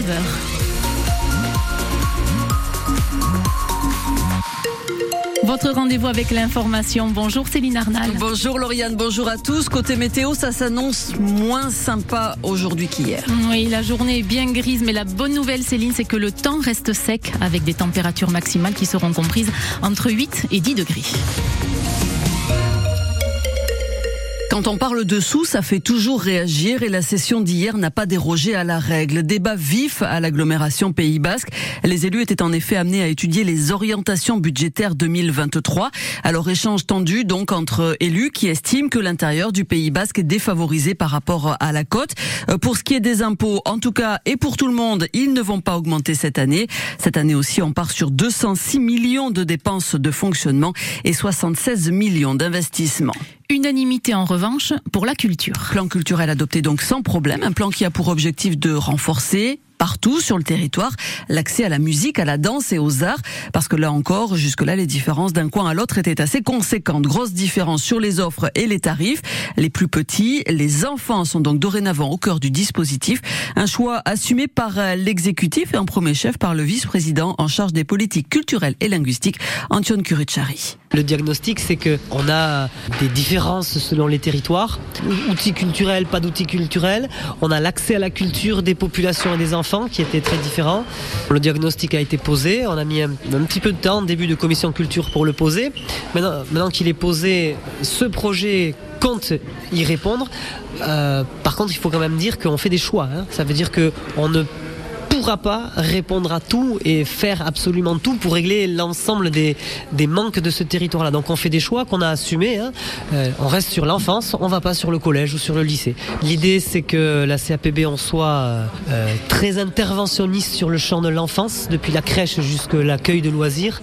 9h. Votre rendez-vous avec l'information. Bonjour Céline Arnal. Bonjour Lauriane, bonjour à tous. Côté météo, ça s'annonce moins sympa aujourd'hui qu'hier. Oui, la journée est bien grise, mais la bonne nouvelle Céline, c'est que le temps reste sec avec des températures maximales qui seront comprises entre 8 et 10 degrés. Quand on parle de sous, ça fait toujours réagir et la session d'hier n'a pas dérogé à la règle. Débat vif à l'agglomération Pays Basque. Les élus étaient en effet amenés à étudier les orientations budgétaires 2023. Alors échange tendu donc entre élus qui estiment que l'intérieur du Pays Basque est défavorisé par rapport à la côte. Euh, pour ce qui est des impôts, en tout cas et pour tout le monde, ils ne vont pas augmenter cette année. Cette année aussi, on part sur 206 millions de dépenses de fonctionnement et 76 millions d'investissements. Unanimité en revanche pour la culture. Plan culturel adopté donc sans problème, un plan qui a pour objectif de renforcer partout sur le territoire l'accès à la musique, à la danse et aux arts, parce que là encore, jusque-là, les différences d'un coin à l'autre étaient assez conséquentes. Grosse différence sur les offres et les tarifs. Les plus petits, les enfants sont donc dorénavant au cœur du dispositif. Un choix assumé par l'exécutif et en premier chef par le vice-président en charge des politiques culturelles et linguistiques, Antoine Curicciari. Le diagnostic, c'est que on a des différences selon les territoires. Outils culturels, pas d'outils culturels. On a l'accès à la culture des populations et des enfants qui était très différent. Le diagnostic a été posé, on a mis un, petit peu de temps, début de commission culture pour le poser. Maintenant, maintenant qu'il est posé, ce projet compte y répondre. Euh, par contre, il faut quand même dire qu'on fait des choix. Hein. Ça veut dire qu'on ne pourra pas répondre à tout et faire absolument tout pour régler l'ensemble des, des manques de ce territoire-là. Donc on fait des choix qu'on a assumés. Hein. Euh, on reste sur l'enfance, on va pas sur le collège ou sur le lycée. L'idée c'est que la CAPB en soit euh, très interventionniste sur le champ de l'enfance, depuis la crèche jusqu'à l'accueil de loisirs,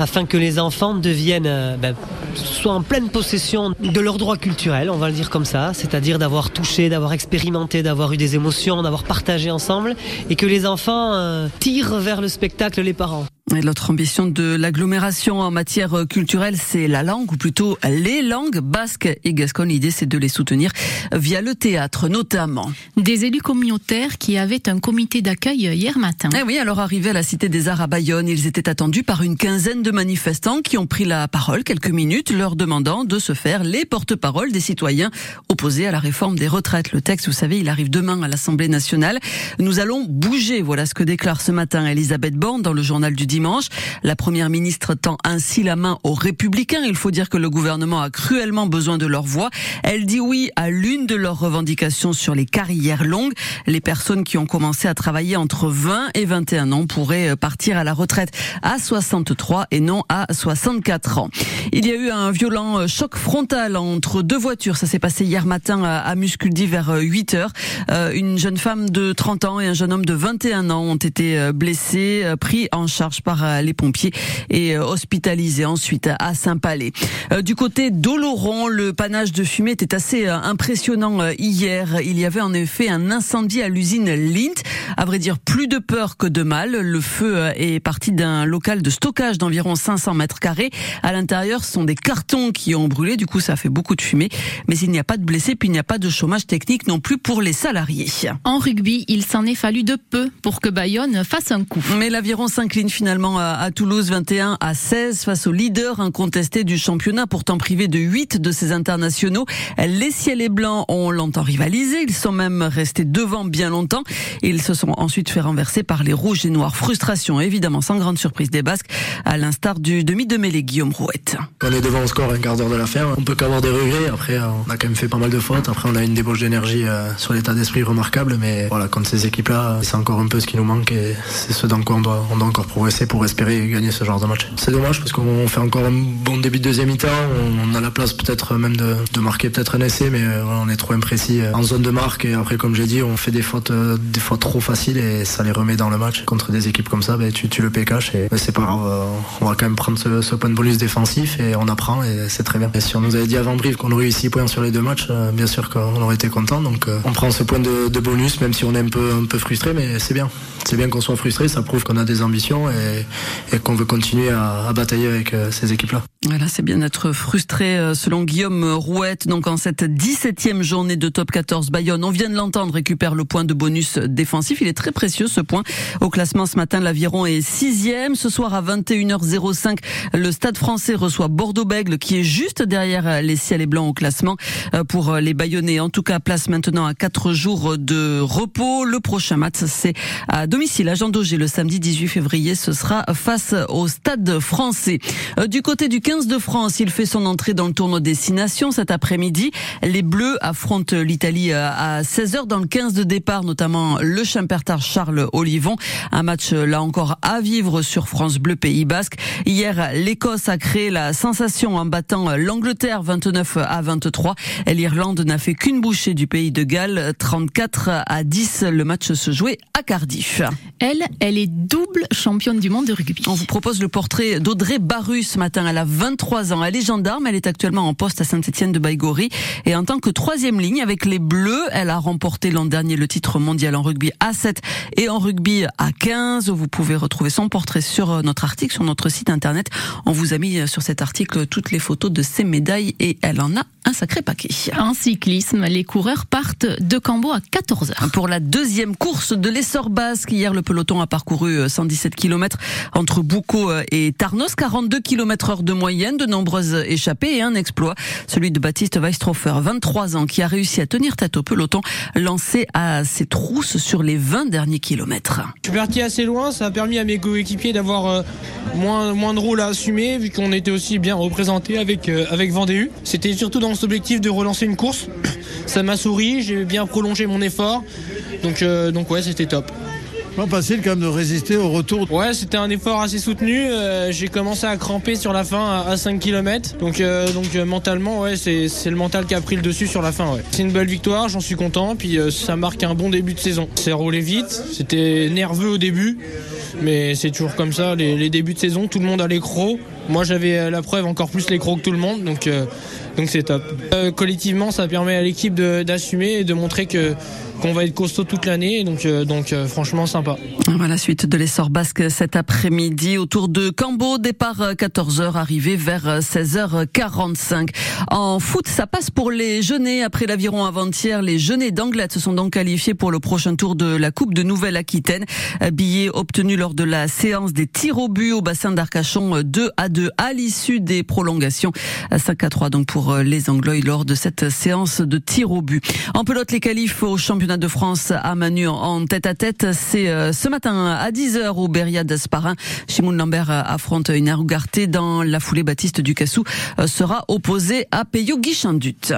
afin que les enfants deviennent euh, ben, soient en pleine possession de leurs droits culturels, on va le dire comme ça, c'est-à-dire d'avoir touché, d'avoir expérimenté, d'avoir eu des émotions, d'avoir partagé ensemble, et que les enfants enfants euh, tirent vers le spectacle les parents. L'autre ambition de l'agglomération en matière culturelle, c'est la langue, ou plutôt les langues basques et gasconnes. L'idée, c'est de les soutenir via le théâtre, notamment. Des élus communautaires qui avaient un comité d'accueil hier matin. Eh oui, alors arrivés à la Cité des Arts à Bayonne, ils étaient attendus par une quinzaine de manifestants qui ont pris la parole quelques minutes, leur demandant de se faire les porte-paroles des citoyens opposés à la réforme des retraites. Le texte, vous savez, il arrive demain à l'Assemblée nationale. Nous allons bouger, voilà ce que déclare ce matin Elisabeth Borne dans le journal du dimanche. La première ministre tend ainsi la main aux républicains. Il faut dire que le gouvernement a cruellement besoin de leur voix. Elle dit oui à l'une de leurs revendications sur les carrières longues. Les personnes qui ont commencé à travailler entre 20 et 21 ans pourraient partir à la retraite à 63 et non à 64 ans. Il y a eu un violent choc frontal entre deux voitures. Ça s'est passé hier matin à Musculdi vers 8 heures. Euh, une jeune femme de 30 ans et un jeune homme de 21 ans ont été blessés, pris en charge euh, les pompiers et euh, hospitalisés ensuite à Saint-Palais. Euh, du côté d'Oloron, le panache de fumée était assez impressionnant hier. Il y avait en effet un incendie à l'usine Lint. À vrai dire, plus de peur que de mal. Le feu est parti d'un local de stockage d'environ 500 mètres carrés. À l'intérieur, ce sont des cartons qui ont brûlé. Du coup, ça fait beaucoup de fumée. Mais il n'y a pas de blessés, puis il n'y a pas de chômage technique non plus pour les salariés. En rugby, il s'en est fallu de peu pour que Bayonne fasse un coup. Mais l'aviron s'incline finalement à Toulouse 21 à 16 face au leader incontesté du championnat, pourtant privé de 8 de ses internationaux. Les ciels et blancs ont longtemps rivalisé, ils sont même restés devant bien longtemps. Ils se sont ensuite fait renverser par les rouges et noirs. Frustration évidemment sans grande surprise des Basques, à l'instar du demi de mêlée Guillaume Rouette. On est devant au score un quart d'heure de la fin, on peut qu'avoir des regrets. Après, on a quand même fait pas mal de fautes. Après, on a une débauche d'énergie euh, sur l'état d'esprit remarquable, mais voilà, contre ces équipes-là, c'est encore un peu ce qui nous manque et c'est ce dans quoi on doit encore progresser pour espérer gagner ce genre de match. C'est dommage parce qu'on fait encore un bon début de deuxième mi-temps. On a la place peut-être même de, marquer peut-être un essai, mais euh, on est trop imprécis euh, en zone de marque. Et après, comme j'ai dit, on fait des fautes euh, des fois trop faciles et ça les remet dans le match. Contre des équipes comme ça, ben, tu, le pécaches et c'est pas grave. On va quand même prendre ce, point de bonus défensif et on apprend et c'est très bien. Et si on nous avait dit avant Brive qu'on aurait eu 6 points sur les deux matchs, bien sûr qu'on aurait été content. Donc on prend ce point de, bonus, même si on est un peu, un peu frustré, mais c'est bien. C'est bien qu'on soit frustré, ça prouve qu'on a des ambitions et, et qu'on veut continuer à, batailler avec euh, ces équipes-là. Voilà, c'est bien d'être frustré euh, selon Guillaume Rouette. Donc en cette 17e journée de top 14, Bayonne, on vient de l'entendre, récupère le point de bonus défensif. Il est très précieux ce point. Au classement ce matin, l'Aviron est sixième. Ce soir à 21h05, le Stade français reçoit Bordeaux-Bègle qui est juste derrière les ciels et blancs au classement euh, pour les Bayonnais. En tout cas, place maintenant à quatre jours de repos. Le prochain match, c'est à domicile à Jean le samedi 18 février. Ce sera face au Stade français. Euh, du côté du 15 de France, il fait son entrée dans le tournoi Destination cet après-midi. Les Bleus affrontent l'Italie euh, à 16h dans le 15 de départ, notamment le Champertard Charles Olivon. Un match là encore à vivre sur France Bleu Pays Basque. Hier, l'Écosse a créé la sensation en battant l'Angleterre 29 à 23. L'Irlande n'a fait qu'une bouchée du pays de Galles 34 à 10. Le match se jouait à Cardiff. Elle, elle est double championne du monde On vous propose le portrait d'Audrey Barru ce matin à la 23 ans. Elle est gendarme, elle est actuellement en poste à Saint-Étienne de Baïgori et en tant que troisième ligne avec les Bleus, elle a remporté l'an dernier le titre mondial en rugby à 7 et en rugby à 15. Vous pouvez retrouver son portrait sur euh, notre article, sur notre site internet. On vous a mis euh, sur cet article toutes les photos de ses médailles et elle en a un sacré paquet. En cyclisme, les coureurs partent de Cambo à 14h. Pour la deuxième course de l'essor basque, hier le peloton a parcouru 117 euh, km entre Boucau et Tarnos, 42 km heure de moyenne de nombreuses échappées et un exploit, celui de Baptiste Weistrofer, 23 ans, qui a réussi à tenir tête au peloton, lancé à ses trousses sur les 20 derniers kilomètres. Je suis parti assez loin, ça a permis à mes coéquipiers d'avoir euh, moins, moins de rôle à assumer, vu qu'on était aussi bien représenté avec, euh, avec Vendée C'était surtout dans cet objectif de relancer une course. Ça m'a souri, j'ai bien prolongé mon effort, donc, euh, donc ouais, c'était top. Pas facile quand même de résister au retour. Ouais, c'était un effort assez soutenu. Euh, j'ai commencé à cramper sur la fin à, 5 km. Donc, euh, donc mentalement, ouais, c'est, le mental qui a pris le dessus sur la fin. Ouais. C'est une belle victoire, j'en suis content. Puis ça marque un bon début de saison. C'est roulé vite. C'était nerveux au début, mais c'est toujours comme ça. Les, débuts de saison, tout le monde a les crocs. Moi, j'avais la preuve encore plus les crocs que tout le monde. Donc, donc c'est top. collectivement, ça permet à l'équipe d'assumer et de montrer que qu'on va être costaud toute l'année. Donc, euh, donc euh, franchement, sympa. Voilà, suite de l'essor basque cet après-midi autour de Cambo, départ 14h, arrivé vers 16h45. En foot, ça passe pour les Jeunets. Après l'aviron avant-hier, les Jeunets d'Anglette se sont donc qualifiés pour le prochain tour de la Coupe de Nouvelle-Aquitaine. Billet obtenu lors de la séance des tirs au but au bassin d'Arcachon 2 à 2 à l'issue des prolongations. 5 à 3 donc pour les Anglois lors de cette séance de tirs au but. En pelote, les qualifs au championnat de France à Manu en tête à tête. C'est euh, ce matin à 10h au Beria d'Asparin. Chimoun Lambert euh, affronte une Arougarté dans la foulée. Baptiste Ducassou euh, sera opposé à Peyo Guichandut.